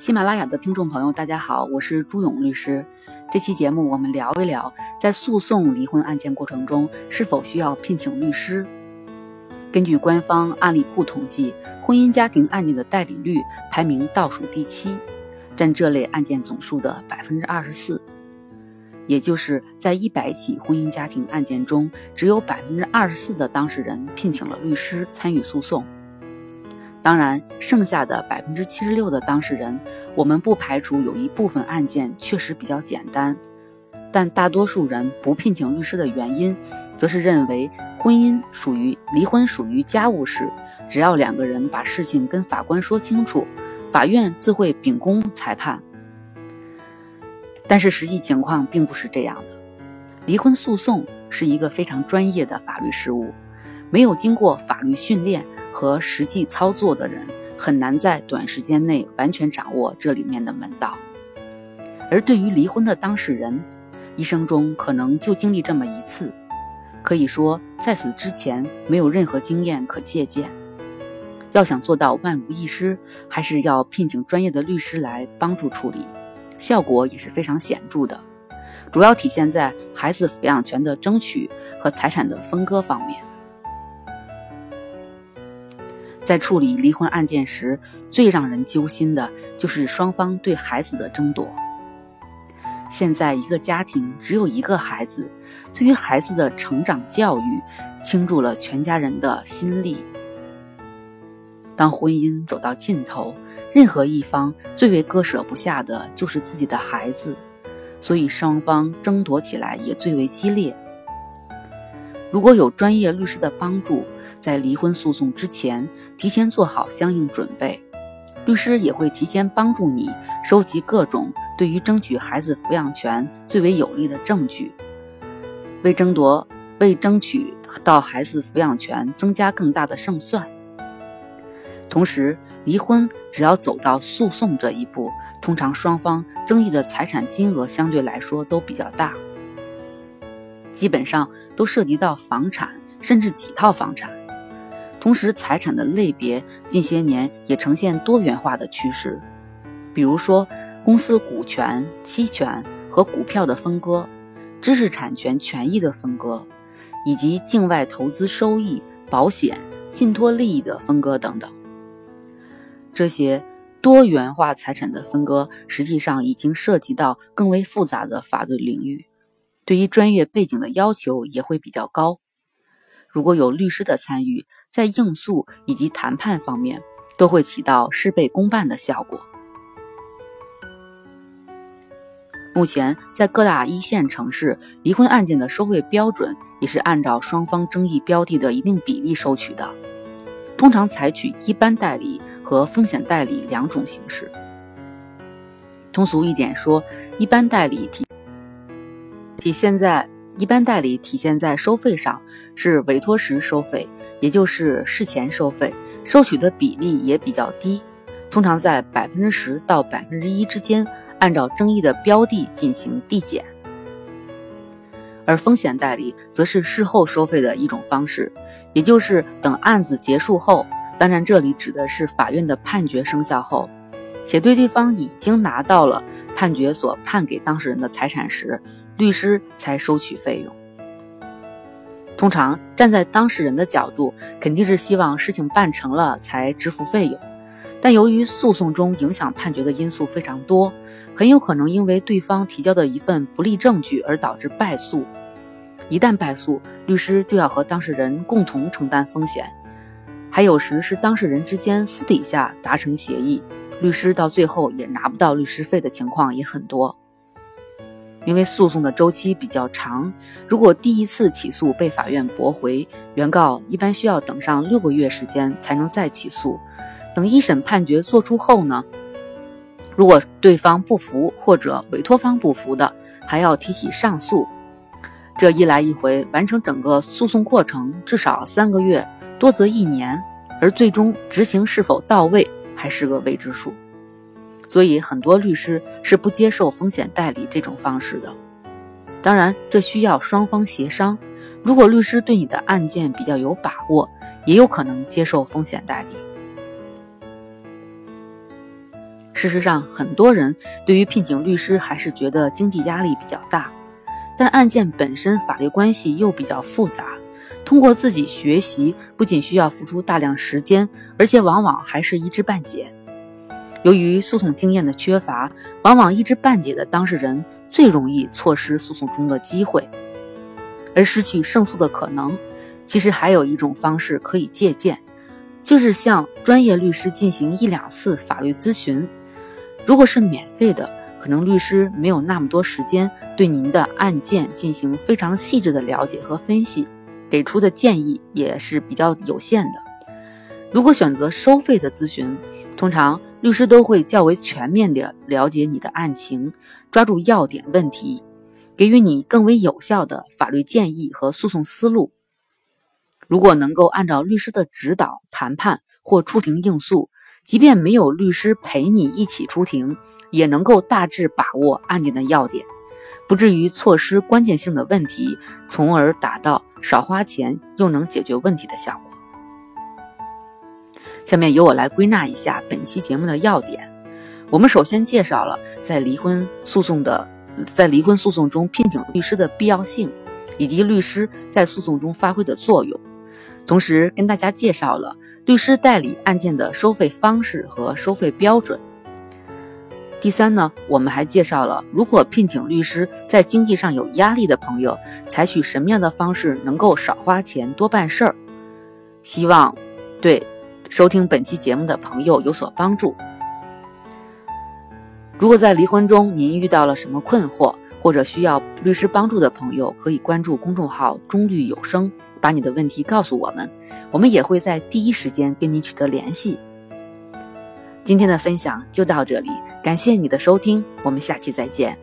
喜马拉雅的听众朋友，大家好，我是朱勇律师。这期节目我们聊一聊，在诉讼离婚案件过程中是否需要聘请律师。根据官方案例库统计，婚姻家庭案件的代理率排名倒数第七，占这类案件总数的百分之二十四。也就是在一百起婚姻家庭案件中，只有百分之二十四的当事人聘请了律师参与诉讼。当然，剩下的百分之七十六的当事人，我们不排除有一部分案件确实比较简单，但大多数人不聘请律师的原因，则是认为婚姻属于离婚属于家务事，只要两个人把事情跟法官说清楚，法院自会秉公裁判。但是实际情况并不是这样的，离婚诉讼是一个非常专业的法律事务，没有经过法律训练。和实际操作的人很难在短时间内完全掌握这里面的门道，而对于离婚的当事人，一生中可能就经历这么一次，可以说在此之前没有任何经验可借鉴。要想做到万无一失，还是要聘请专业的律师来帮助处理，效果也是非常显著的。主要体现在孩子抚养权的争取和财产的分割方面。在处理离婚案件时，最让人揪心的就是双方对孩子的争夺。现在一个家庭只有一个孩子，对于孩子的成长教育倾注了全家人的心力。当婚姻走到尽头，任何一方最为割舍不下的就是自己的孩子，所以双方争夺起来也最为激烈。如果有专业律师的帮助，在离婚诉讼之前，提前做好相应准备，律师也会提前帮助你收集各种对于争取孩子抚养权最为有利的证据，为争夺、为争取到孩子抚养权增加更大的胜算。同时，离婚只要走到诉讼这一步，通常双方争议的财产金额相对来说都比较大，基本上都涉及到房产，甚至几套房产。同时，财产的类别近些年也呈现多元化的趋势，比如说公司股权、期权和股票的分割，知识产权权益的分割，以及境外投资收益、保险、信托利益的分割等等。这些多元化财产的分割，实际上已经涉及到更为复杂的法律领域，对于专业背景的要求也会比较高。如果有律师的参与，在应诉以及谈判方面，都会起到事倍功半的效果。目前，在各大一线城市，离婚案件的收费标准也是按照双方争议标的的一定比例收取的，通常采取一般代理和风险代理两种形式。通俗一点说，一般代理体体现在。一般代理体现在收费上是委托时收费，也就是事前收费，收取的比例也比较低，通常在百分之十到百分之一之间，按照争议的标的进行递减。而风险代理则是事后收费的一种方式，也就是等案子结束后，当然这里指的是法院的判决生效后。且对对方已经拿到了判决所判给当事人的财产时，律师才收取费用。通常站在当事人的角度，肯定是希望事情办成了才支付费用。但由于诉讼中影响判决的因素非常多，很有可能因为对方提交的一份不利证据而导致败诉。一旦败诉，律师就要和当事人共同承担风险。还有时是当事人之间私底下达成协议。律师到最后也拿不到律师费的情况也很多，因为诉讼的周期比较长。如果第一次起诉被法院驳回，原告一般需要等上六个月时间才能再起诉。等一审判决作出后呢，如果对方不服或者委托方不服的，还要提起上诉。这一来一回，完成整个诉讼过程至少三个月，多则一年，而最终执行是否到位？还是个未知数，所以很多律师是不接受风险代理这种方式的。当然，这需要双方协商。如果律师对你的案件比较有把握，也有可能接受风险代理。事实上，很多人对于聘请律师还是觉得经济压力比较大，但案件本身法律关系又比较复杂，通过自己学习，不仅需要付出大量时间，而且往往还是一知半解。由于诉讼经验的缺乏，往往一知半解的当事人最容易错失诉讼中的机会，而失去胜诉的可能。其实还有一种方式可以借鉴，就是向专业律师进行一两次法律咨询。如果是免费的，可能律师没有那么多时间对您的案件进行非常细致的了解和分析，给出的建议也是比较有限的。如果选择收费的咨询，通常律师都会较为全面地了解你的案情，抓住要点问题，给予你更为有效的法律建议和诉讼思路。如果能够按照律师的指导谈判或出庭应诉，即便没有律师陪你一起出庭，也能够大致把握案件的要点，不至于错失关键性的问题，从而达到少花钱又能解决问题的效果。下面由我来归纳一下本期节目的要点。我们首先介绍了在离婚诉讼的在离婚诉讼中聘请律师的必要性，以及律师在诉讼中发挥的作用，同时跟大家介绍了律师代理案件的收费方式和收费标准。第三呢，我们还介绍了如果聘请律师在经济上有压力的朋友，采取什么样的方式能够少花钱多办事儿。希望对。收听本期节目的朋友有所帮助。如果在离婚中您遇到了什么困惑，或者需要律师帮助的朋友，可以关注公众号“中律有声”，把你的问题告诉我们，我们也会在第一时间跟您取得联系。今天的分享就到这里，感谢你的收听，我们下期再见。